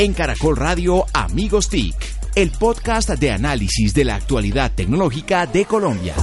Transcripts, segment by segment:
En Caracol Radio Amigos TIC, el podcast de análisis de la actualidad tecnológica de Colombia.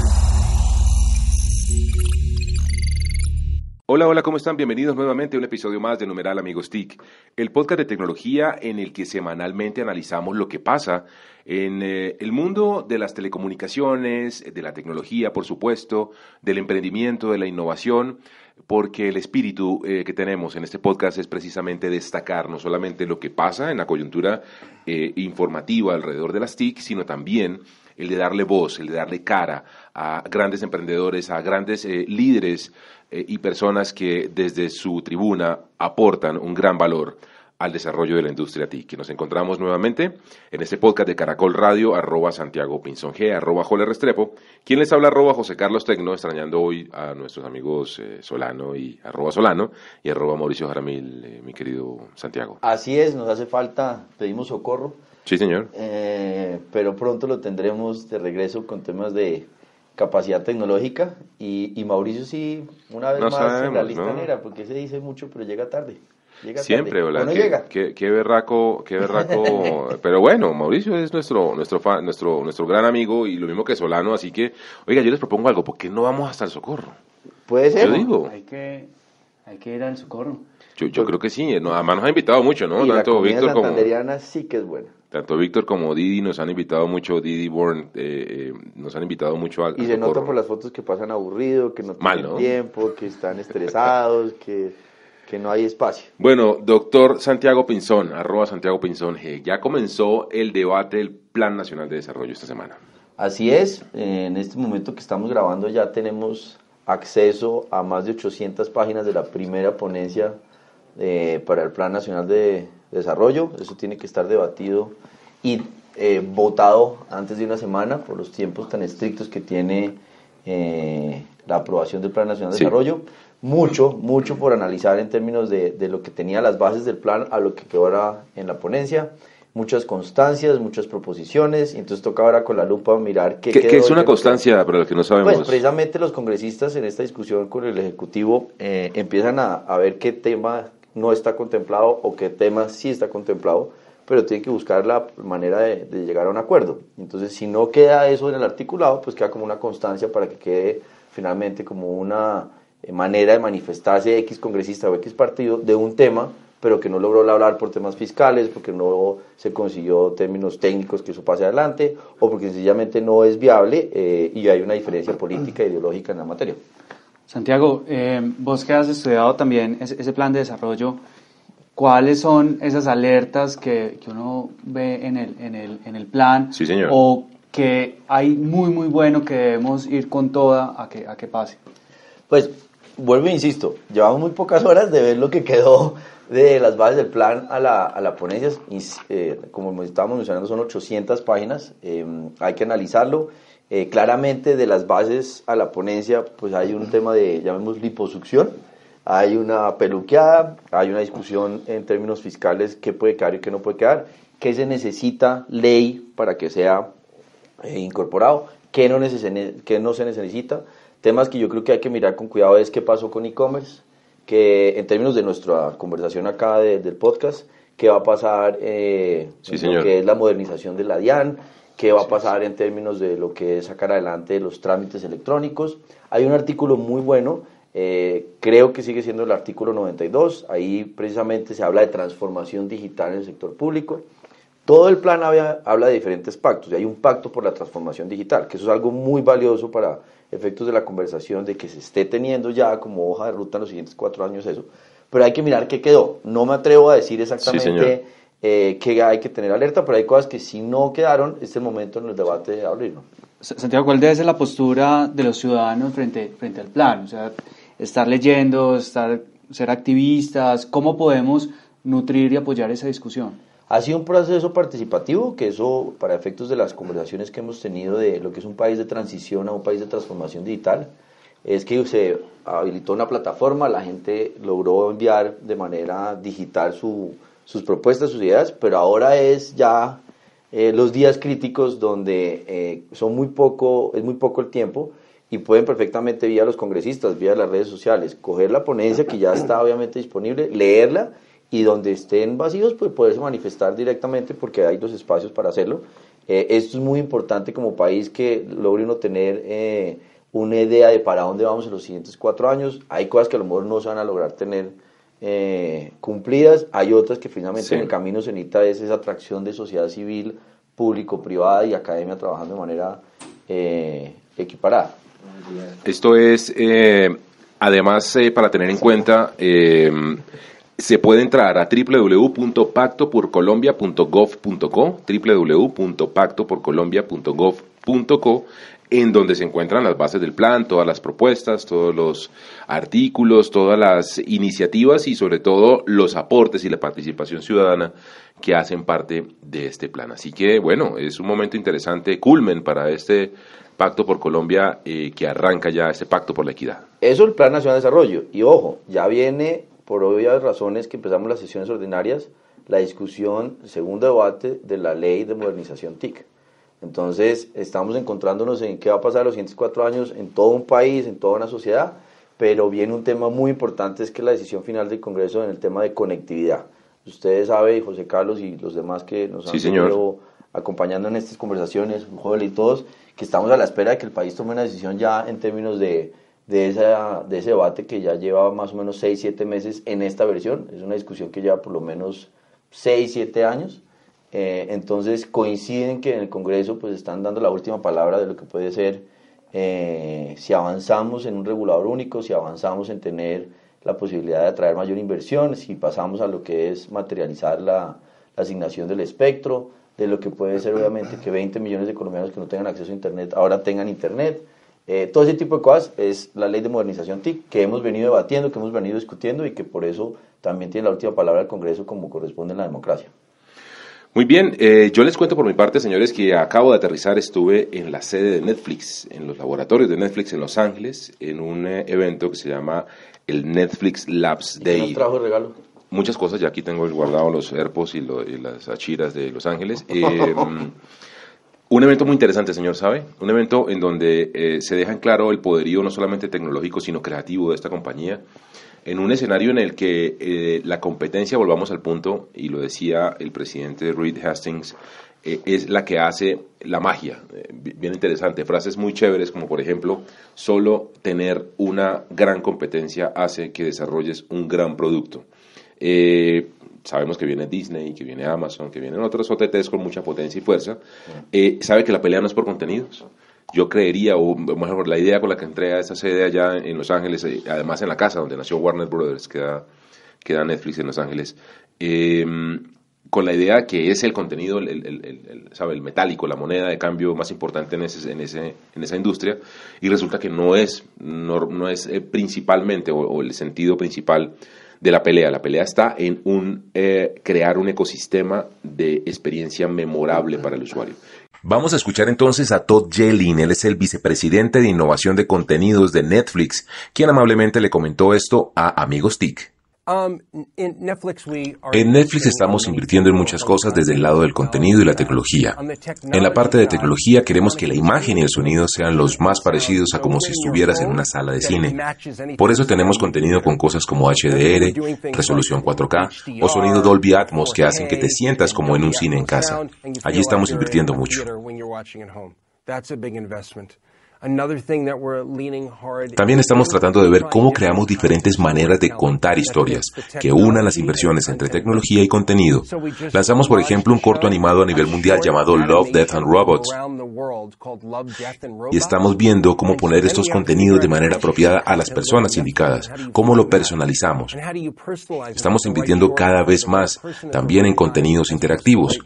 Hola, hola, ¿cómo están? Bienvenidos nuevamente a un episodio más de Numeral Amigos TIC, el podcast de tecnología en el que semanalmente analizamos lo que pasa en eh, el mundo de las telecomunicaciones, de la tecnología, por supuesto, del emprendimiento, de la innovación, porque el espíritu eh, que tenemos en este podcast es precisamente destacar no solamente lo que pasa en la coyuntura eh, informativa alrededor de las TIC, sino también el de darle voz, el de darle cara a grandes emprendedores, a grandes líderes eh, y personas que desde su tribuna aportan un gran valor al desarrollo de la industria TIC. Nos encontramos nuevamente en este podcast de Caracol Radio, arroba Santiago Pinzón G, arroba Jole Restrepo. ¿Quién les habla? Arroba José Carlos Tecno, extrañando hoy a nuestros amigos eh, Solano y arroba Solano y arroba Mauricio Jaramil, eh, mi querido Santiago. Así es, nos hace falta, pedimos socorro. Sí, señor. pero pronto lo tendremos de regreso con temas de capacidad tecnológica y, Mauricio sí, una vez más en la lista negra, porque se dice mucho, pero llega tarde. Siempre, ¿verdad? llega? Qué, qué, berraco, qué berraco. pero bueno, Mauricio es nuestro, nuestro, nuestro, nuestro gran amigo y lo mismo que Solano, así que, oiga, yo les propongo algo, ¿por qué no vamos hasta el socorro? Puede ser. Yo digo. Hay que, hay que ir al socorro. Yo, yo creo que sí, además nos ha invitado mucho, ¿no? Y Tanto la Víctor como. sí que es buena. Tanto Víctor como Didi nos han invitado mucho, Didi Born, eh, eh, nos han invitado mucho al. Y se nota por las fotos que pasan aburrido, que no tienen tiempo, que están estresados, que, que, no hay espacio. Bueno, doctor Santiago Pinzón, arroba Santiago Pinzón G, ya comenzó el debate del Plan Nacional de Desarrollo esta semana. Así es, en este momento que estamos grabando ya tenemos acceso a más de 800 páginas de la primera ponencia eh, para el Plan Nacional de desarrollo, eso tiene que estar debatido y eh, votado antes de una semana por los tiempos tan estrictos que tiene eh, la aprobación del Plan Nacional de Desarrollo. Mucho, mucho por analizar en términos de, de, lo que tenía las bases del plan a lo que quedó ahora en la ponencia. Muchas constancias, muchas proposiciones, y entonces toca ahora con la lupa mirar qué, ¿Qué, es una constancia para los que no sabemos? Pues precisamente los congresistas en esta discusión con el Ejecutivo eh, empiezan a, a ver qué tema no está contemplado o qué tema sí está contemplado, pero tiene que buscar la manera de, llegar a un acuerdo. Entonces, si no queda eso en el articulado, pues queda como una constancia para que quede finalmente como una eh, manera de manifestarse X congresista o X partido de un tema, pero que no logró hablar por temas fiscales, porque no se consiguió términos técnicos que eso pase adelante, o porque sencillamente no es viable eh, y hay una diferencia política e ideológica en la materia. Santiago, eh, vos que has estudiado también ese, plan de desarrollo, ¿cuáles son esas alertas que, que uno ve en el, en el, en el plan? Sí, señor. O que hay muy, muy bueno que debemos ir con toda a que, a que pase. Pues, vuelvo e insisto, llevamos muy pocas horas de ver lo que quedó de las bases del plan a la, a la ponencia. Eh, como estábamos mencionando, son 800 páginas, eh, hay que analizarlo eh, claramente de las bases a la ponencia, pues hay un tema de, llamemos, liposucción, hay una peluqueada, hay una discusión en términos fiscales, qué puede quedar y qué no puede quedar, qué se necesita ley para que sea incorporado, qué no, qué no se necesita. Temas que yo creo que hay que mirar con cuidado es qué pasó con e-commerce, que en términos de nuestra conversación acá del podcast, qué va a pasar eh, en lo que es la modernización de la DIAN, qué va a pasar en términos de lo que es sacar adelante los trámites electrónicos. Hay un artículo muy bueno, eh, creo que sigue siendo el artículo 92, ahí precisamente se habla de transformación digital en el sector público. Todo el plan habla de diferentes pactos, y hay un pacto por la transformación digital, que eso es algo muy valioso para efectos de la conversación, de que se esté teniendo ya como hoja de ruta en los siguientes cuatro años eso. Pero hay que mirar qué quedó. No me atrevo a decir exactamente eh, que hay que tener alerta, pero hay cosas que si no quedaron, este es el momento en el debate de abrirlo. Santiago, ¿cuál debe ser la postura de los ciudadanos frente, frente al plan? O sea, estar leyendo, estar, ser activistas, ¿cómo podemos nutrir y apoyar esa discusión? Ha sido un proceso participativo, que eso, para efectos de las conversaciones que hemos tenido de lo que es un país de transición a un país de transformación digital, es que se habilitó una plataforma, la gente logró enviar de manera digital su, sus propuestas, sus ideas, pero ahora es ya eh, los días críticos donde eh, son muy poco, es muy poco el tiempo y pueden perfectamente vía los congresistas, vía las redes sociales, coger la ponencia que ya está obviamente disponible, leerla y donde estén vacíos, pues poderse manifestar directamente porque hay los espacios para hacerlo. Eh, esto es muy importante como país que logre uno tener eh, una idea de para dónde vamos en los siguientes cuatro años. Hay cosas que a lo mejor no se van a lograr tener eh, cumplidas, hay otras que finalmente en el camino se necesita es esa atracción de sociedad civil, público, privada y academia trabajando de manera equiparada. Esto es, además, para tener en cuenta se puede entrar a www.pactoporcolombia.gov.co, www.pactoporcolombia.gov.co, en donde se encuentran las bases del plan, todas las propuestas, todos los artículos, todas las iniciativas y sobre todo los aportes y la participación ciudadana que hacen parte de este plan. Así que, bueno, es un momento interesante, culmen para este Pacto por Colombia eh, que arranca ya este Pacto por la Equidad. Eso el Plan Nacional de Desarrollo. Y ojo, ya viene por obvias razones que empezamos las sesiones ordinarias, la discusión, segundo debate de la ley de modernización TIC. Entonces, estamos encontrándonos en qué va a pasar los siguientes cuatro años en todo un país, en toda una sociedad, pero viene un tema muy importante, es que la decisión final del Congreso en el tema de conectividad. Ustedes saben, José Carlos y los demás que nos han ido acompañando en estas conversaciones, joven y todos, que estamos a la espera de que el país tome una decisión ya en términos de de, esa, de ese debate que ya lleva más o menos 6, 7 meses en esta versión. Es una discusión que lleva por lo menos 6, 7 años. Eh, entonces coinciden que en el Congreso pues están dando la última palabra de lo que puede ser eh, si avanzamos en un regulador único, si avanzamos en tener la posibilidad de atraer mayor inversión, si pasamos a lo que es materializar la, la asignación del espectro, de lo que puede ser obviamente que 20 millones de colombianos que no tengan acceso a Internet ahora tengan Internet. Eh, todo ese tipo de cosas es la ley de modernización TIC que hemos venido debatiendo, que hemos venido discutiendo y que por eso también tiene la última palabra el Congreso como corresponde en la democracia. Muy bien, eh, yo les cuento por mi parte, señores, que acabo de aterrizar, estuve en la sede de Netflix, en los laboratorios de Netflix en Los Ángeles, en un eh, evento que se llama el Netflix Labs Day. ¿Y trajo regalo? Muchas cosas, ya aquí tengo guardado los AirPods y, y las achiras de Los Ángeles. Un evento muy interesante, señor, ¿sabe? Un evento en donde eh, se deja en claro el poderío no solamente tecnológico, sino creativo de esta compañía, en un escenario en el que eh, la competencia, volvamos al punto, y lo decía el presidente Reed Hastings, eh, es la que hace la magia. bien interesante, frases muy chéveres como por ejemplo, solo tener una gran competencia hace que desarrolles un gran producto sabemos que viene Disney, que viene Amazon, que vienen otros OTTs con mucha potencia y fuerza, eh, sabe que la pelea no es por contenidos. Yo creería, o mejor, la idea con la que entré a esa sede allá en Los Ángeles, eh, además en la casa donde nació Warner Brothers, que da, Netflix en Los Ángeles, em, con la idea que es el contenido, el, ¿sabe? el metálico, la moneda de cambio más importante en, ese, en, ese, en esa industria, y resulta que no es, no, es eh, principalmente o el sentido principal de la pelea. La pelea está en un, eh, crear un ecosistema de experiencia memorable para el usuario. Vamos a escuchar entonces a Todd Yelin, él es el vicepresidente de innovación de contenidos de Netflix, quien amablemente le comentó esto a Amigos TIC. Um, en Netflix estamos invirtiendo en muchas cosas desde el lado del contenido y la tecnología. En la parte de tecnología queremos que la imagen y el sonido sean los más parecidos a como si estuvieras en una sala de cine. Por eso tenemos contenido con cosas como HDR, resolución 4K o sonido Dolby Atmos que hacen que te sientas como en un cine en casa. Allí estamos invirtiendo mucho. También estamos tratando de ver cómo creamos diferentes maneras de contar historias que unan las inversiones entre tecnología y contenido. Lanzamos, por ejemplo, un corto animado a nivel mundial llamado Love, Death and Robots. Y estamos viendo cómo poner estos contenidos de manera apropiada a las personas indicadas, cómo lo personalizamos. Estamos invirtiendo cada vez más también en contenidos interactivos.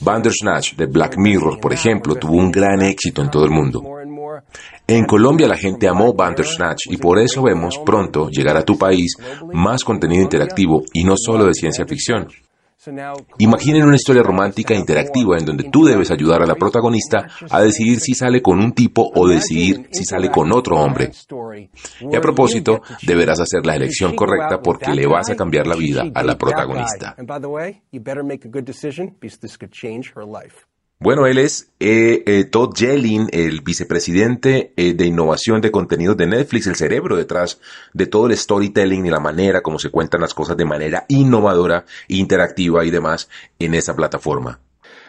Bandersnatch de Black Mirror, por ejemplo, tuvo un gran éxito en todo el mundo. En Colombia la gente amó Bandersnatch y por eso vemos pronto llegar a tu país más contenido interactivo y no solo de ciencia ficción. Imaginen una historia romántica interactiva en donde tú debes ayudar a la protagonista a decidir si sale con un tipo o decidir si sale con otro hombre. Y a propósito, deberás hacer la elección correcta porque le vas a cambiar la vida a la protagonista. Bueno, él es eh, eh, Todd Yellin, el vicepresidente eh, de innovación de contenidos de Netflix, el cerebro detrás de todo el storytelling y la manera como se cuentan las cosas de manera innovadora, interactiva y demás en esa plataforma.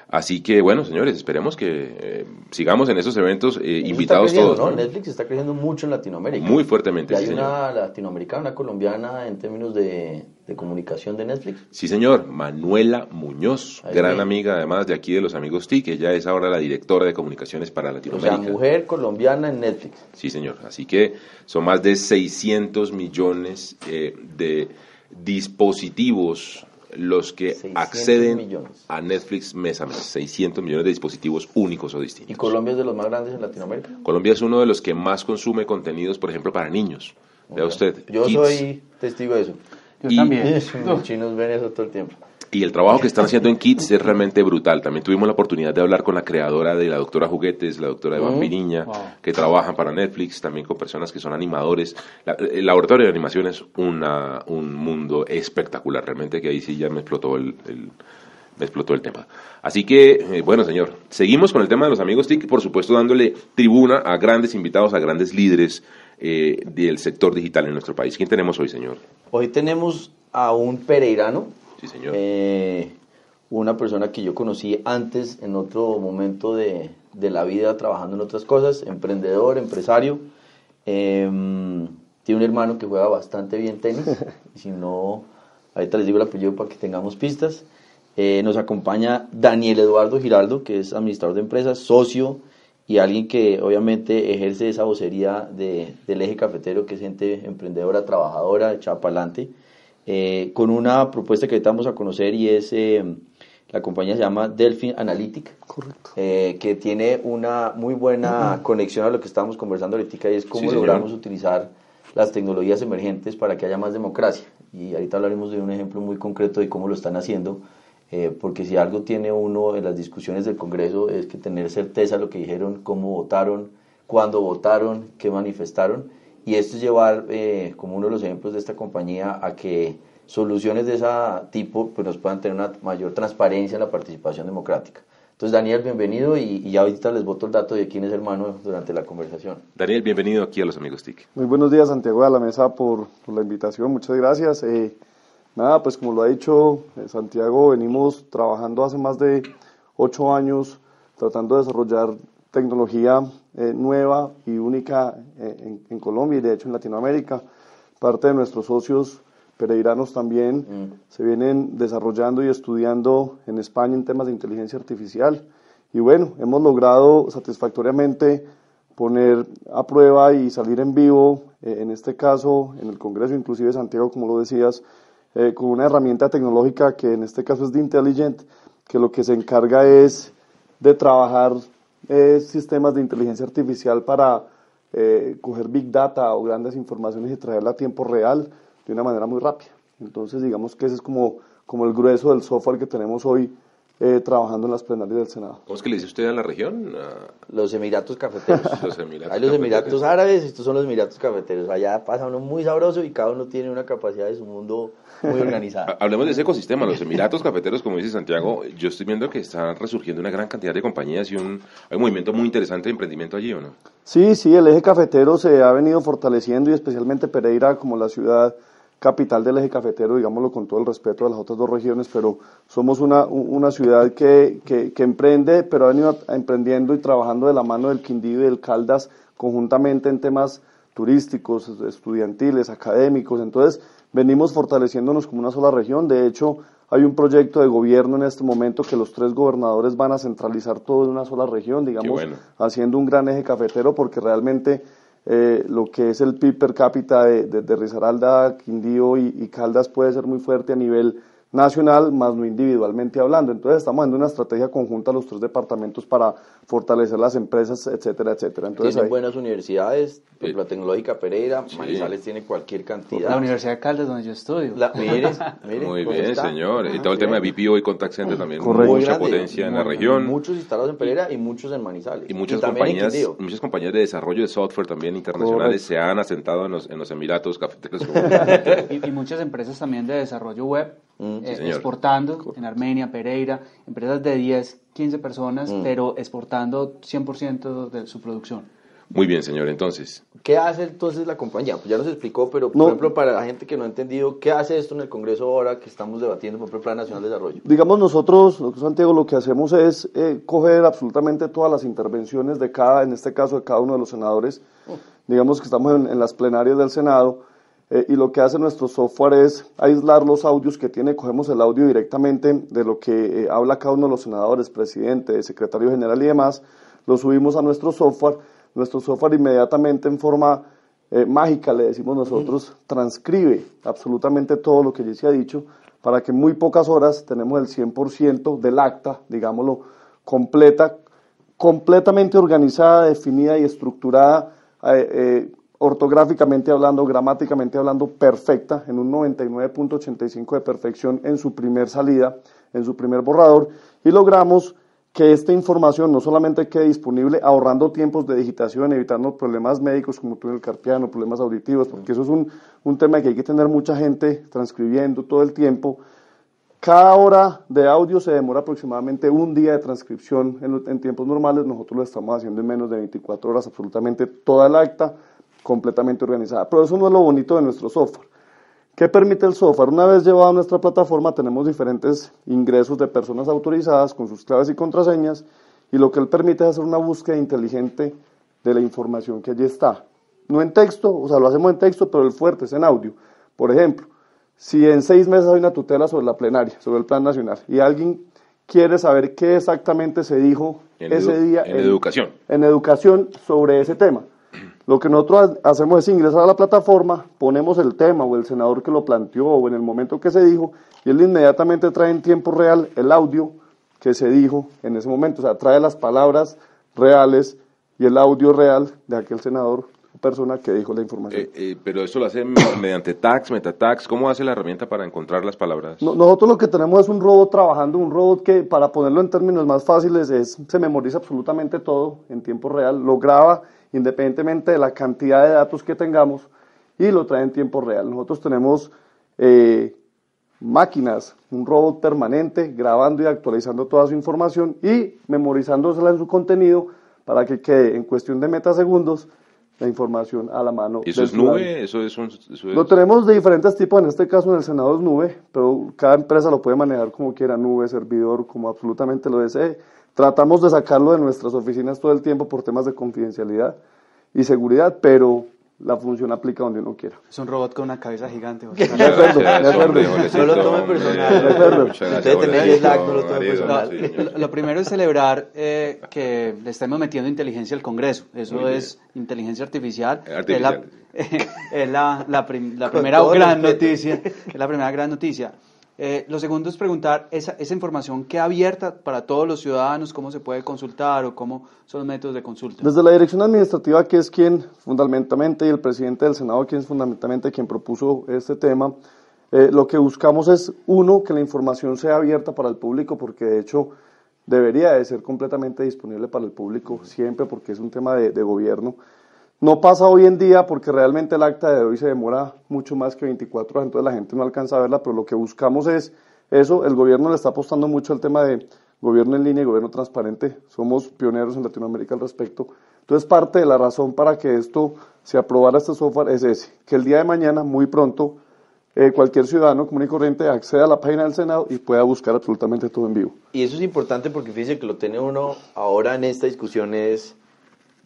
Así que bueno, señores, esperemos que eh, sigamos en esos eventos eh, invitados todos. ¿no? Netflix está creciendo mucho en Latinoamérica. Muy fuertemente. Y hay una latinoamericana, una colombiana en términos de, comunicación de Netflix. Sí, señor. Manuela Muñoz, gran amiga además de aquí de los amigos TIC. Ella es ahora la directora de comunicaciones para Latinoamérica. O sea, mujer colombiana en Netflix. Sí, señor. Así que son más de 600 millones eh, de dispositivos los que acceden a Netflix mes a mes. 600 millones de dispositivos únicos o distintos. ¿Y Colombia es de los más grandes en Latinoamérica? Colombia es uno de los que más consume contenidos, por ejemplo, para niños. Vea usted. Yo soy testigo de eso. Yo también. Los chinos ven eso todo el tiempo. Y el trabajo que están haciendo en Kids es realmente brutal. También tuvimos la oportunidad de hablar con la creadora de la doctora Juguetes, la doctora de Vampiriña, que trabajan para Netflix, también con personas que son animadores. el laboratorio de animación es una, un mundo espectacular, realmente que ahí sí ya me explotó el, me explotó el tema. Así que, eh, bueno, señor, seguimos con el tema de los amigos TIC, por supuesto dándole tribuna a grandes invitados, a grandes líderes eh, del sector digital en nuestro país. ¿Quién tenemos hoy, señor? Hoy tenemos a un pereirano Sí, señor. Eh, una persona que yo conocí antes en otro momento de, de la vida trabajando en otras cosas, emprendedor, empresario. Em, tiene un hermano que juega bastante bien tenis. y si no, ahorita les digo el apellido para que tengamos pistas. Eh, nos acompaña Daniel Eduardo Giraldo, que es administrador de empresas, socio y alguien que obviamente ejerce esa vocería de, del eje cafetero, que es gente emprendedora, trabajadora, echada para adelante. Eh, con una propuesta que ahorita vamos a conocer y es, eh, la compañía se llama Delphi Analytic, eh, que tiene una muy buena conexión a lo que estábamos conversando ahorita y es cómo logramos utilizar las tecnologías emergentes para que haya más democracia. Y ahorita hablaremos de un ejemplo muy concreto de cómo lo están haciendo, porque si algo tiene uno en las discusiones del Congreso es que tener certeza de lo que dijeron, cómo votaron, cuándo votaron, qué manifestaron y esto es llevar, eh, como uno de los ejemplos de esta compañía, a que soluciones de ese tipo pues, nos puedan tener una mayor transparencia en la participación democrática. Entonces, Daniel, bienvenido y, ya ahorita les voto el dato de quién es hermano durante la conversación. Daniel, bienvenido aquí a los Amigos TIC. Muy buenos días, Santiago de la Mesa, por, la invitación. Muchas gracias. Eh, nada, pues como lo ha dicho eh, Santiago, venimos trabajando hace más de ocho años tratando de desarrollar tecnología eh, nueva y única eh, en, Colombia y de hecho en Latinoamérica. Parte de nuestros socios pereiranos también mm. se vienen desarrollando y estudiando en España en temas de inteligencia artificial. Y bueno, hemos logrado satisfactoriamente poner a prueba y salir en vivo, eh, en este caso en el Congreso, inclusive Santiago, como lo decías, con una herramienta tecnológica que en este caso es de Intelligent, que lo que se encarga es de trabajar sistemas de inteligencia artificial para eh, coger big data o grandes informaciones y traerla a tiempo real de una manera muy rápida. Entonces, digamos que ese es como, como el grueso del software que tenemos hoy eh, trabajando en las plenarias del Senado. ¿Cómo es que le dice usted a la región? Los Emiratos Cafeteros. los Emiratos Hay los Emiratos Árabes y estos son los Emiratos Cafeteros. Allá pasa uno muy sabroso y cada uno tiene una capacidad de su mundo muy organizada. Hablemos de ese ecosistema. Los Emiratos Cafeteros, como dice Santiago, yo estoy viendo que están resurgiendo una gran cantidad de compañías y un, hay un movimiento muy interesante de emprendimiento allí, ¿o no? Sí, sí, el eje cafetero se ha venido fortaleciendo y especialmente Pereira como la ciudad capital del eje cafetero, digámoslo con todo el respeto de las otras dos regiones, pero somos una, una ciudad que, que, que, emprende, pero ha venido emprendiendo y trabajando de la mano del Quindío y del Caldas conjuntamente en temas turísticos, estudiantiles, académicos. Entonces, venimos fortaleciéndonos como una sola región. De hecho, hay un proyecto de gobierno en este momento que los tres gobernadores van a centralizar todo en una sola región, digamos, haciendo un gran eje cafetero, porque realmente eh, lo que es el PIB per cápita de, de, Risaralda, Quindío y, y, Caldas puede ser muy fuerte a nivel nacional, más no individualmente hablando. Entonces estamos haciendo una estrategia conjunta los tres departamentos para fortalecer las empresas, etcétera, etcétera. Entonces, Tienen buenas universidades, la Tecnológica Pereira, Manizales tiene cualquier cantidad. La Universidad de Caldas, donde yo estudio. Muy bien, señor. y todo el tema de BPO y Contact Center también, mucha potencia en la región. Muchos instalados en Pereira y muchos en Manizales. Y muchas, compañías, muchas compañías de desarrollo de software también internacionales se han asentado en los, en los Emiratos cafeteros. y, y muchas empresas también de desarrollo web Mm, exportando en Armenia, Pereira, empresas de 10, 15 personas, Mm. pero exportando 100% de su producción. Muy bien, señor. Entonces, ¿Qué hace entonces la compañía? Pues ya nos explicó, pero por No. ejemplo, para la gente que no ha entendido, ¿qué hace esto en el Congreso ahora que estamos debatiendo por ejemplo, el Plan Nacional de Desarrollo? Digamos nosotros, nosotros, Santiago, lo que hacemos es eh, coger absolutamente todas las intervenciones de cada, en este caso de cada uno de los senadores. Digamos que estamos en, en las plenarias del Senado eh, y lo que hace nuestro software es aislar los audios que tiene, cogemos el audio directamente de lo que eh, habla cada uno de los senadores, presidente, secretario general y demás, lo subimos a nuestro software. Nuestro software inmediatamente en forma eh, mágica, le decimos nosotros, transcribe absolutamente todo lo que allí se ha dicho para que en muy pocas horas tenemos el 100% del acta, digámoslo, completa, completamente organizada, definida y estructurada, ortográficamente hablando, gramáticamente hablando, perfecta, en un 99.85 de perfección en su primer salida, en su primer borrador, y logramos que esta información no solamente quede disponible ahorrando tiempos de digitación, evitando problemas médicos como túnel carpiano, problemas auditivos, porque eso es un, un tema que hay que tener mucha gente transcribiendo todo el tiempo. Cada hora de audio se demora aproximadamente un día de transcripción en, en tiempos normales. Nosotros lo estamos haciendo en menos de 24 horas, absolutamente toda el acta completamente organizada. Pero eso no es lo bonito de nuestro software. ¿Qué permite el software? Una vez llevado a nuestra plataforma tenemos diferentes ingresos de personas autorizadas con sus claves y contraseñas y lo que él permite es hacer una búsqueda inteligente de la información que allí está. No en texto, o sea, lo hacemos en texto, pero el fuerte es en audio. Por ejemplo, si en seis meses hay una tutela sobre la plenaria, sobre el plan nacional, y alguien quiere saber qué exactamente se dijo En ese día en educación. en educación sobre ese tema. Lo que nosotros ha- hacemos es ingresar a la plataforma, ponemos el tema o el senador que lo planteó o en el momento que se dijo y él inmediatamente trae en tiempo real el audio que se dijo en ese momento. O sea, trae las palabras reales y el audio real de aquel senador persona que dijo la información. eh, eh, pero eso lo hace mediante tags, metatags. ¿Cómo hace la herramienta para encontrar las palabras? No- Nosotros lo que tenemos es un robot trabajando, un robot que, para ponerlo en términos más fáciles, es, se memoriza absolutamente todo en tiempo real, lo graba independientemente de la cantidad de datos que tengamos y lo trae en tiempo real. Nosotros tenemos eh, máquinas, un robot permanente grabando y actualizando toda su información y memorizándosela en su contenido para que quede en cuestión de metasegundos la información a la mano. ¿Eso es ciudadano. nube? ¿Eso es un...? eso es- Lo tenemos de diferentes tipos, en este caso en el Senado es nube, pero cada empresa lo puede manejar como quiera, nube, servidor, como absolutamente lo desee. Tratamos de sacarlo de nuestras oficinas todo el tiempo por temas de confidencialidad y seguridad, pero la función aplica donde uno quiera. Es un robot con una cabeza gigante. Acuerdo, de acuerdo. No lo tome personal. Lo personal. primero es celebrar eh, que le estemos metiendo inteligencia al Congreso. Eso Muy bien. es inteligencia artificial. Artificial. Es la, es la, la prim- la primera gran noticia. Es la primera gran noticia. Eh, lo segundo es preguntar, esa, esa información queda abierta para todos los ciudadanos, cómo se puede consultar o cómo son los métodos de consulta. Desde la dirección administrativa, que es quien fundamentalmente, y el presidente del Senado, quien es fundamentalmente quien propuso este tema, eh, lo que buscamos es, uno, que la información sea abierta para el público, porque de hecho debería de ser completamente disponible para el público siempre, porque es un tema de, de gobierno. No pasa hoy en día porque realmente el acta de hoy se demora mucho más que 24 horas, entonces la gente no alcanza a verla, pero lo que buscamos es eso, el gobierno le está apostando mucho al tema de gobierno en línea y gobierno transparente, somos pioneros en Latinoamérica al respecto. Entonces parte de la razón para que esto se aprobara este software es ese, que el día de mañana, muy pronto, eh, cualquier ciudadano común y corriente acceda a la página del Senado y pueda buscar absolutamente todo en vivo. Y eso es importante porque fíjese que lo tiene uno ahora en esta discusión es,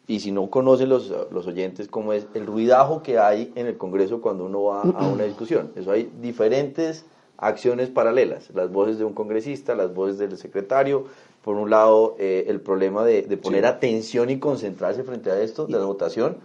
y si no conocen los, los oyentes, cómo es el ruidajo que hay en el Congreso cuando uno va a una discusión. Eso hay diferentes acciones paralelas, las voces de un congresista, las voces del secretario, por un lado eh, el problema de, de poner Sí. atención y concentrarse frente a esto, de la votación,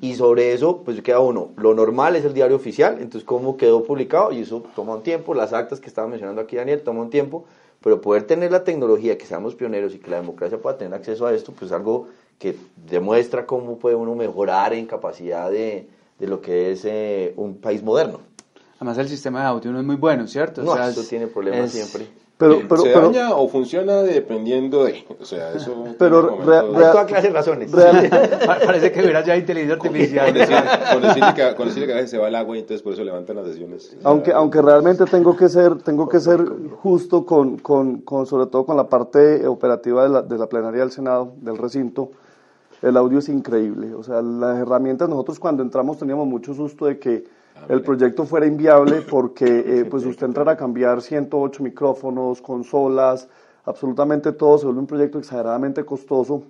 y sobre eso, pues queda uno. Lo normal es el diario oficial, entonces cómo quedó publicado, y eso toma un tiempo. Las actas que estaba mencionando aquí Daniel toma un tiempo, pero poder tener la tecnología, que seamos pioneros y que la democracia pueda tener acceso a esto, pues es algo que demuestra cómo puede uno mejorar en capacidad de, de lo que es eh, un país moderno. Además el sistema de audio no es muy bueno, ¿cierto? No, O sea, eso es- tiene problemas es- siempre. Pero, pero, ¿Se pero, daña o funciona dependiendo de? O sea, eso... Pero rea- momentos- Hay toda clase de razones. real- Pa- Parece que hubiera ya inteligencia Con artificial. decirle, con decirle que, con decirle que a veces se va el agua y entonces por eso levantan las sesiones. aunque, aunque realmente tengo que ser, tengo que ser justo con, con, con, sobre todo con la parte operativa de la, de la plenaria del Senado, del recinto, el audio es increíble. O sea, las herramientas, nosotros cuando entramos teníamos mucho susto de que el proyecto fuera inviable porque eh, pues usted entrar a cambiar 108 micrófonos, consolas, absolutamente todo, se vuelve un proyecto exageradamente costoso.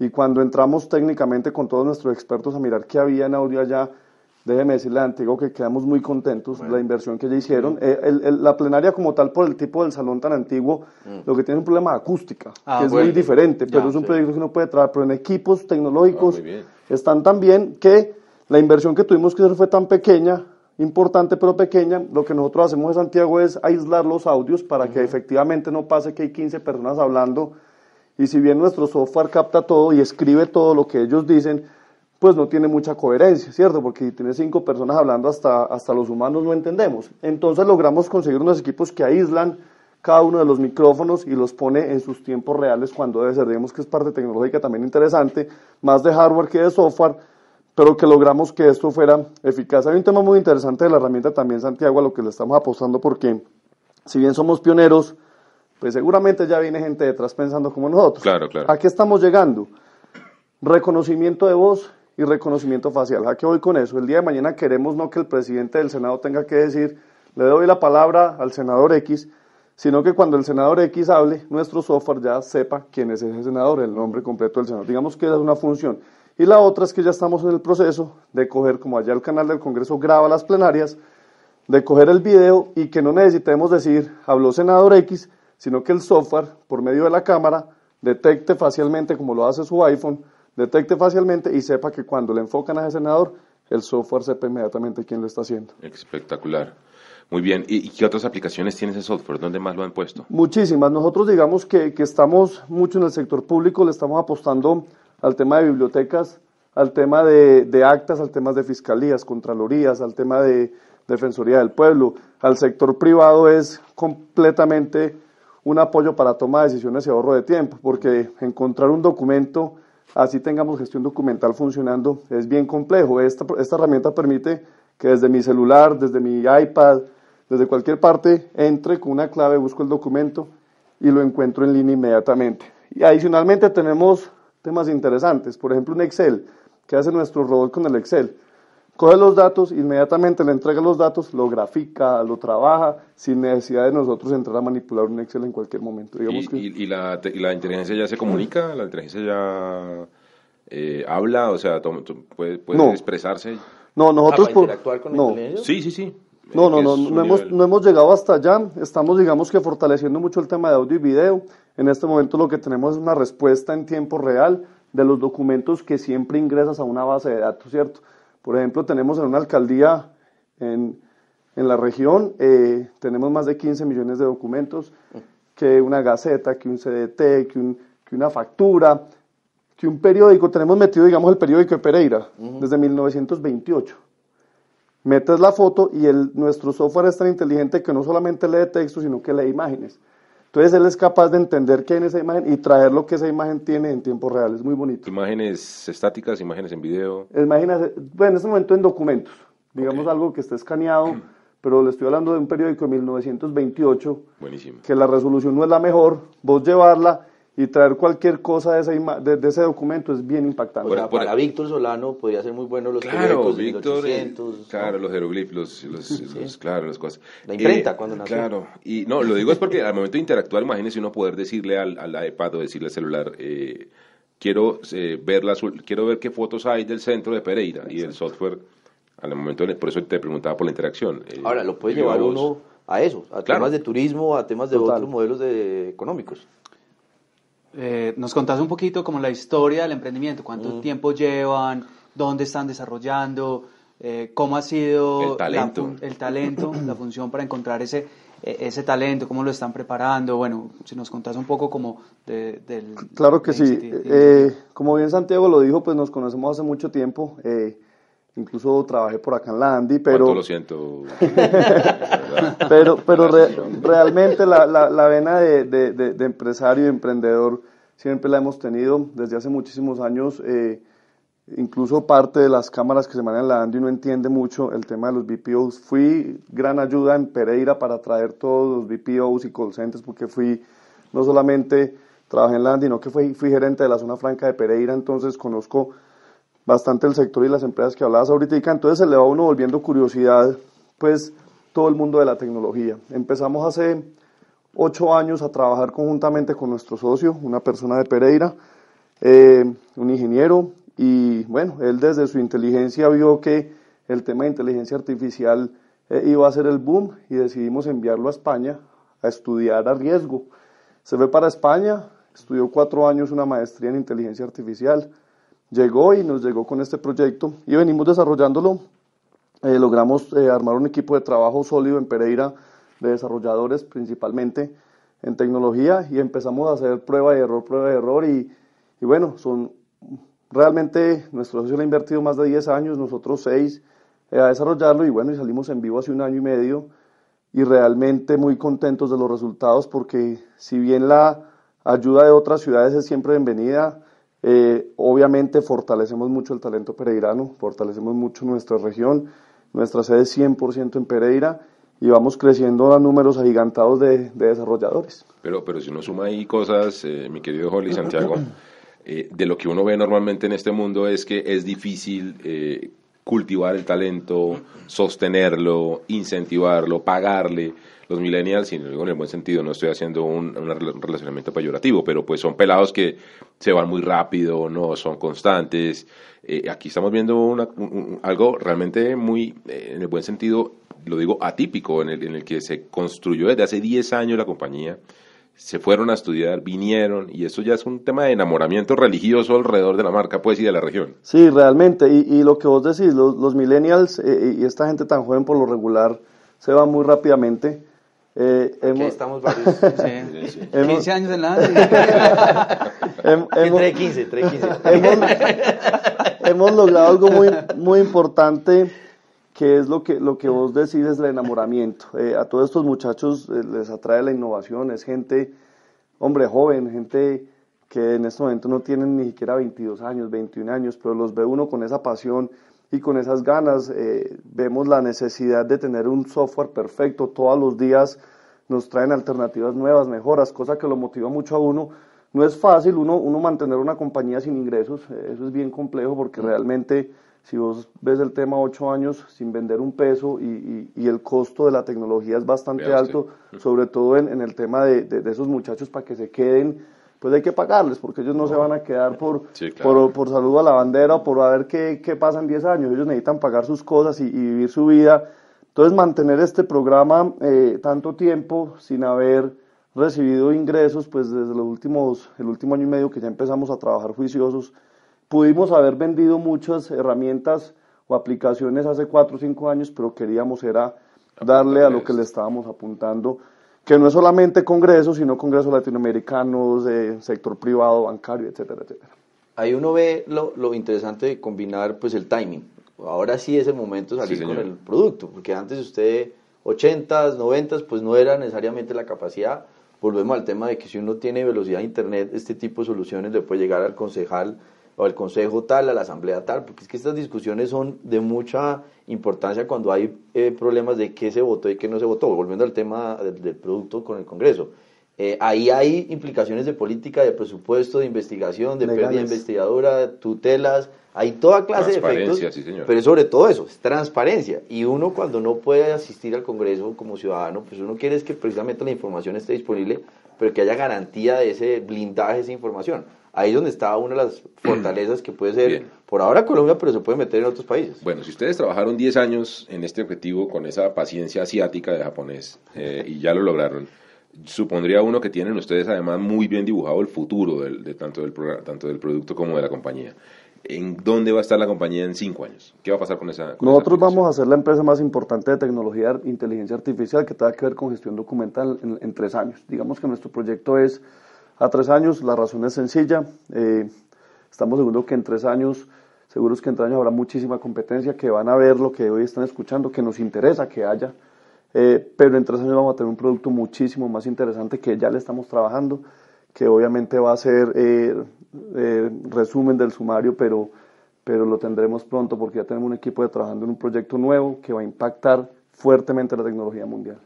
Y cuando entramos técnicamente con todos nuestros expertos a mirar qué había en audio allá, déjeme decirle a Antiguo que quedamos muy contentos. De la inversión que ya hicieron. Eh, el- el- la plenaria como tal, por el tipo del salón tan antiguo, lo que tiene es un problema de acústica, Ah, que es bueno. muy diferente, pero Ya, es un sí. proyecto que uno puede trabajar, pero en equipos tecnológicos Ah, están tan bien que la inversión que tuvimos que hacer fue tan pequeña, importante pero pequeña, lo que nosotros hacemos en Santiago es aislar los audios para que efectivamente no pase que hay 15 personas hablando. Y si bien nuestro software capta todo y escribe todo lo que ellos dicen, pues no tiene mucha coherencia, ¿cierto? Porque si tiene cinco personas hablando, hasta, hasta los humanos no entendemos. Entonces logramos conseguir unos equipos que aíslan cada uno de los micrófonos y los pone en sus tiempos reales cuando debe ser. Digamos que es parte tecnológica también interesante, más de hardware que de software, pero que logramos que esto fuera eficaz. Hay un tema muy interesante de la herramienta también, Santiago, a lo que le estamos apostando, porque si bien somos pioneros, pues seguramente ya viene gente detrás pensando como nosotros. Claro, claro. ¿A qué estamos llegando? Reconocimiento de voz y reconocimiento facial. ¿A qué voy con eso? El día de mañana queremos no que el presidente del Senado tenga que decir, le doy la palabra al senador X, sino que cuando el senador X hable, nuestro software ya sepa quién es ese senador, el nombre completo del senador. Digamos que esa es una función. Y la otra es que ya estamos en el proceso de coger, como allá el canal del Congreso graba las plenarias, de coger el video y que no necesitemos decir, habló senador X, sino que el software, por medio de la cámara, detecte facialmente, como lo hace su iPhone, detecte facialmente y sepa que cuando le enfocan a ese senador, el software sepa inmediatamente quién lo está haciendo. Espectacular. Muy bien. ¿Y, y qué otras aplicaciones tiene ese software? ¿Dónde más lo han puesto? Muchísimas. Nosotros digamos que, que estamos mucho en el sector público, le estamos apostando al tema de bibliotecas, al tema de, de actas, al tema de fiscalías, contralorías, al tema de defensoría del pueblo. Al sector privado es completamente un apoyo para toma de decisiones y ahorro de tiempo, porque encontrar un documento, así tengamos gestión documental funcionando, es bien complejo. Esta, esta herramienta permite que desde mi celular, desde mi iPad, desde cualquier parte, entre con una clave, busco el documento y lo encuentro en línea inmediatamente. Y adicionalmente tenemos temas interesantes, por ejemplo un Excel, que hace nuestro robot con el Excel. Coge los datos, inmediatamente le entrega los datos, lo grafica, lo trabaja, sin necesidad de nosotros entrar a manipular un Excel en cualquier momento. Digamos ¿Y, que... y- y la, te- y la inteligencia ya se comunica? ¿La inteligencia ya eh, habla? O sea, ¿puede, puede No. expresarse? No, nosotros Ah, ¿para por- interactuar con no, inteligencia? Sí, sí, sí. No, no, no, no hemos, no hemos llegado hasta allá. Estamos, digamos que fortaleciendo mucho el tema de audio y video. En este momento lo que tenemos es una respuesta en tiempo real de los documentos que siempre ingresas a una base de datos, ¿cierto? Por ejemplo, tenemos en una alcaldía en, en la región, eh, tenemos más de 15 millones de documentos, que una gaceta, que un CDT, que, un- que una factura, que un periódico. Tenemos metido, digamos, el periódico de Pereira desde 1928 metes la foto y el, nuestro software es tan inteligente que no solamente lee texto, sino que lee imágenes. Entonces él es capaz de entender qué hay en esa imagen y traer lo que esa imagen tiene en tiempo real. Es muy bonito. Imágenes estáticas, imágenes en video. Imagínate, bueno, en este momento en documentos, digamos Ok. algo que esté escaneado, pero le estoy hablando de un periódico de 1928, Buenísimo. que la resolución no es la mejor, vos llevarla y traer cualquier cosa de, esa ima- de, de ese documento es bien O impactante. sea, Por- para Víctor Solano podría ser muy bueno los Claro, de Víctor. eh, 1800. Claro, los jeroglifos, los, los- los- claro, las cosas. La imprenta, Eh, cuando nació. Claro, y no, lo digo es porque al momento de interactuar, imagínese uno poder decirle al, al iPad o decirle al celular, eh, quiero eh, ver las, quiero ver qué fotos hay del centro de Pereira y el software, al momento, de- por eso te preguntaba por la interacción. eh, Ahora, lo puede llevar uno a eso, a Claro. temas de turismo, a temas de Total. otros modelos de, económicos. Eh, nos contás un poquito como la historia del emprendimiento, cuánto Mm. tiempo llevan, dónde están desarrollando, eh, cómo ha sido El la talento. fun- el talento, la función para encontrar ese, eh, ese talento, cómo lo están preparando. Bueno, si nos contás un poco como de, del... Claro que de sí. Inciti- Eh, como bien Santiago lo dijo, pues nos conocemos hace mucho tiempo. Eh, incluso trabajé por acá en la Andy, pero... lo siento. pero pero realmente la, la, la vena de, de, de, empresario y emprendedor siempre la hemos tenido desde hace muchísimos años. Eh, incluso parte de las cámaras que se manejan en la Andy no entiende mucho el tema de los BPOs. Fui gran ayuda en Pereira para traer todos los BPOs y call centers porque fui no solamente trabajé en la Andy, sino que fui, fui gerente de la zona franca de Pereira, entonces conozco bastante el sector y las empresas que hablabas ahorita, entonces se le va a uno volviendo curiosidad, pues todo el mundo de la tecnología. Empezamos hace ocho años a trabajar conjuntamente con nuestro socio, una persona de Pereira, eh, un ingeniero, y bueno, él desde su inteligencia vio que el tema de inteligencia artificial eh, iba a ser el boom y decidimos enviarlo a España a estudiar a riesgo. Se fue para España, estudió cuatro años una maestría en inteligencia artificial, llegó y nos llegó con este proyecto y venimos desarrollándolo. Eh, logramos eh, armar un equipo de trabajo sólido en Pereira de desarrolladores principalmente en tecnología y empezamos a hacer prueba de error, prueba de error y, y bueno, son realmente nuestro socio le ha invertido más de 10 años, nosotros 6 eh, a desarrollarlo y bueno, y salimos en vivo hace un año y medio y realmente muy contentos de los resultados porque si bien la ayuda de otras ciudades es siempre bienvenida, eh, obviamente fortalecemos mucho el talento pereirano, fortalecemos mucho nuestra región, nuestra sede es 100% en Pereira y vamos creciendo a números agigantados de, desarrolladores. Pero, pero si uno suma ahí cosas, eh, mi querido Holly Santiago, eh, de lo que uno ve normalmente en este mundo es que es difícil cultivar el talento, sostenerlo, incentivarlo, pagarle los millennials, y en el buen sentido, no estoy haciendo un, relacionamiento peyorativo, pero pues son pelados que se van muy rápido, no son constantes. Eh, aquí estamos viendo algo realmente muy, eh, en el buen sentido, lo digo atípico, en el, en el que se construyó desde hace 10 años la compañía se fueron a estudiar, vinieron, y eso ya es un tema de enamoramiento religioso alrededor de la marca, pues, y de la región. Sí, realmente, y, y lo que vos decís, los, los millennials eh, y esta gente tan joven por lo regular se va muy rápidamente, eh, hemos, estamos varios. Sí. 15 años en la entre 15, entre 15. Hemos, hemos, logrado algo muy, muy importante que es lo que, lo que vos decís es el enamoramiento. Eh, a todos estos muchachos eh, les atrae la innovación, es gente, hombre joven, gente que en este momento no tienen ni siquiera 22 años, 21 años, pero los ve uno con esa pasión y con esas ganas eh, vemos la necesidad de tener un software perfecto. Todos los días nos traen alternativas nuevas, mejoras, cosa que lo motiva mucho a uno. No es fácil uno, uno mantener una compañía sin ingresos, eh, eso es bien complejo porque realmente si vos ves el tema ocho años sin vender un peso y, y, el costo de la tecnología es bastante alto, sobre todo en, en el tema de, de esos muchachos para que se queden pues hay que pagarles, porque ellos no se van a quedar por, por, por, saludo a la bandera o por a ver qué, qué pasa en 10 años. Ellos necesitan pagar sus cosas y, vivir su vida. Entonces, mantener este programa eh, tanto tiempo sin haber recibido ingresos, pues desde los últimos, el último año y medio que ya empezamos a trabajar juiciosos, pudimos haber vendido muchas herramientas o aplicaciones hace 4 o 5 años, pero queríamos era darle a lo que le estábamos apuntando que no es solamente congresos, sino congresos latinoamericanos, de sector privado, bancario, etcétera, etcétera. Ahí uno ve lo, lo, interesante de combinar pues el timing. Ahora sí es el momento de salir con el producto, porque antes usted 80s, 90s, pues no era necesariamente la capacidad. Volvemos al tema de que si uno tiene velocidad de internet, este tipo de soluciones le puede llegar al concejal o al consejo tal, a la asamblea tal, porque es que estas discusiones son de mucha importancia cuando hay eh, problemas de qué se votó y qué no se votó, volviendo al tema del, producto con el Congreso. Eh, ahí hay implicaciones de política, de presupuesto, de investigación, de pérdida investigadora, tutelas, hay toda clase de efectos, sí pero sobre todo eso, es transparencia. Y uno cuando no puede asistir al Congreso como ciudadano, pues uno quiere es que precisamente la información esté disponible, pero que haya garantía de ese blindaje de esa información. Ahí es donde está una de las fortalezas que puede ser por ahora Colombia, pero se puede meter en otros países. Bueno, si ustedes trabajaron 10 años en este objetivo con esa paciencia asiática de japonés eh, y ya lo lograron, supondría uno que tienen ustedes además muy bien dibujado el futuro del, de tanto, del tanto del producto como de la compañía. ¿En dónde va a estar la compañía en cinco años? ¿Qué va a pasar con esa? Nosotros vamos a ser la empresa más importante de tecnología de inteligencia artificial que tenga que ver con gestión documental en, en tres años. Digamos que nuestro proyecto es a tres años, la razón es sencilla. Eh, estamos seguros que en tres años Seguros que entre años habrá muchísima competencia, que van a ver lo que hoy están escuchando, que nos interesa que haya. Eh, pero en tres años vamos a tener un producto muchísimo más interesante que ya le estamos trabajando, que obviamente va a ser eh, eh, resumen del sumario, pero, pero lo tendremos pronto porque ya tenemos un equipo de trabajando en un proyecto nuevo que va a impactar fuertemente la tecnología mundial.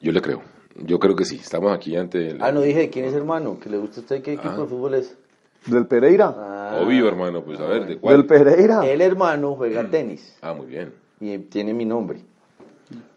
Yo le creo. Yo creo que sí. Estamos aquí ante el... Ah, no dije quién es hermano, que le gusta a usted qué equipo ah. de fútbol es. Del Pereira. Ah. Obvio, hermano, pues a ver, ¿de cuál? Del Pereira. El hermano juega mm. tenis. Ah, muy bien. Y tiene mi nombre.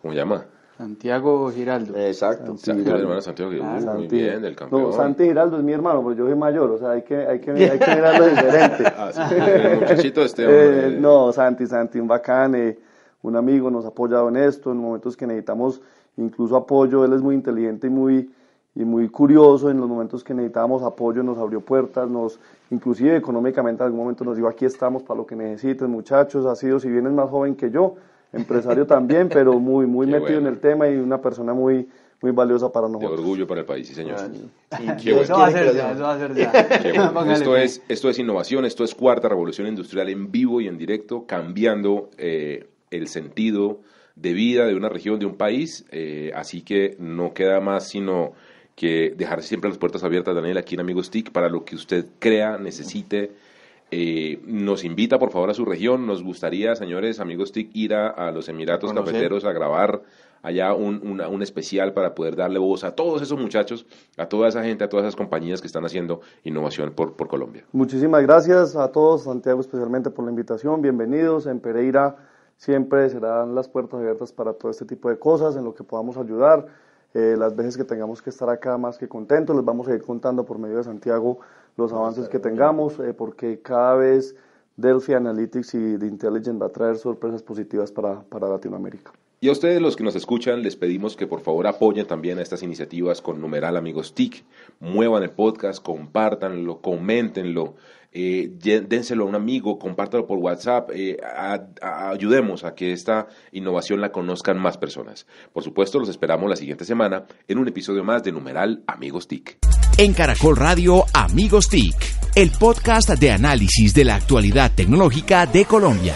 ¿Cómo se llama? Santiago Giraldo. Exacto. Santi Giraldo. hermano Santiago Giraldo. muy bien, del campeón. No, Santi Giraldo es mi hermano, pero yo soy mayor, o sea, hay que, hay que, hay que mirarlo diferente. Ah, sí, el muchachito este hombre. Eh, no, Santi, Santi, un bacán, eh, un amigo, nos ha apoyado en esto, en momentos que necesitamos incluso apoyo, él es muy inteligente y muy, y muy curioso, en los momentos que necesitábamos apoyo nos abrió puertas, nos, inclusive económicamente en algún momento nos dijo aquí estamos para lo que necesiten muchachos, ha sido, si bien es más joven que yo, empresario también, pero muy, muy metido en el tema y una persona muy, muy valiosa para nosotros. De orgullo para el país, sí señor. eso, va a ser ya, eso va a ser ya. Esto es, esto es innovación, esto es cuarta revolución industrial en vivo y en directo, cambiando eh, el sentido de vida de una región, de un país, eh, así que no queda más sino que dejar siempre las puertas abiertas, Daniel, aquí en Amigos TIC, para lo que usted crea, necesite. Eh, nos invita, por favor, a su región. Nos gustaría, señores, Amigos TIC, ir a, los Emiratos Cafeteros a grabar allá un, un, especial para poder darle voz a todos esos muchachos, a toda esa gente, a todas esas compañías que están haciendo innovación por, por Colombia. Muchísimas gracias a todos, Santiago especialmente por la invitación. Bienvenidos en Pereira Siempre serán las puertas abiertas para todo este tipo de cosas, en lo que podamos ayudar. Eh, las veces que tengamos que estar acá más que contentos, les vamos a ir contando por medio de Santiago los avances que tengamos, eh, porque cada vez Delphi Analytics y The Intelligent va a traer sorpresas positivas para, para Latinoamérica. Y a ustedes los que nos escuchan, les pedimos que por favor apoyen también a estas iniciativas con numeral amigos TIC, muevan el podcast, compártanlo, coméntenlo, eh, dénselo a un amigo, compártalo por WhatsApp, eh, ayudemos a que esta innovación la conozcan más personas. Por supuesto, los esperamos la siguiente semana en un episodio más de numeral amigos TIC. En Caracol Radio Amigos TIC, el podcast de análisis de la actualidad tecnológica de Colombia.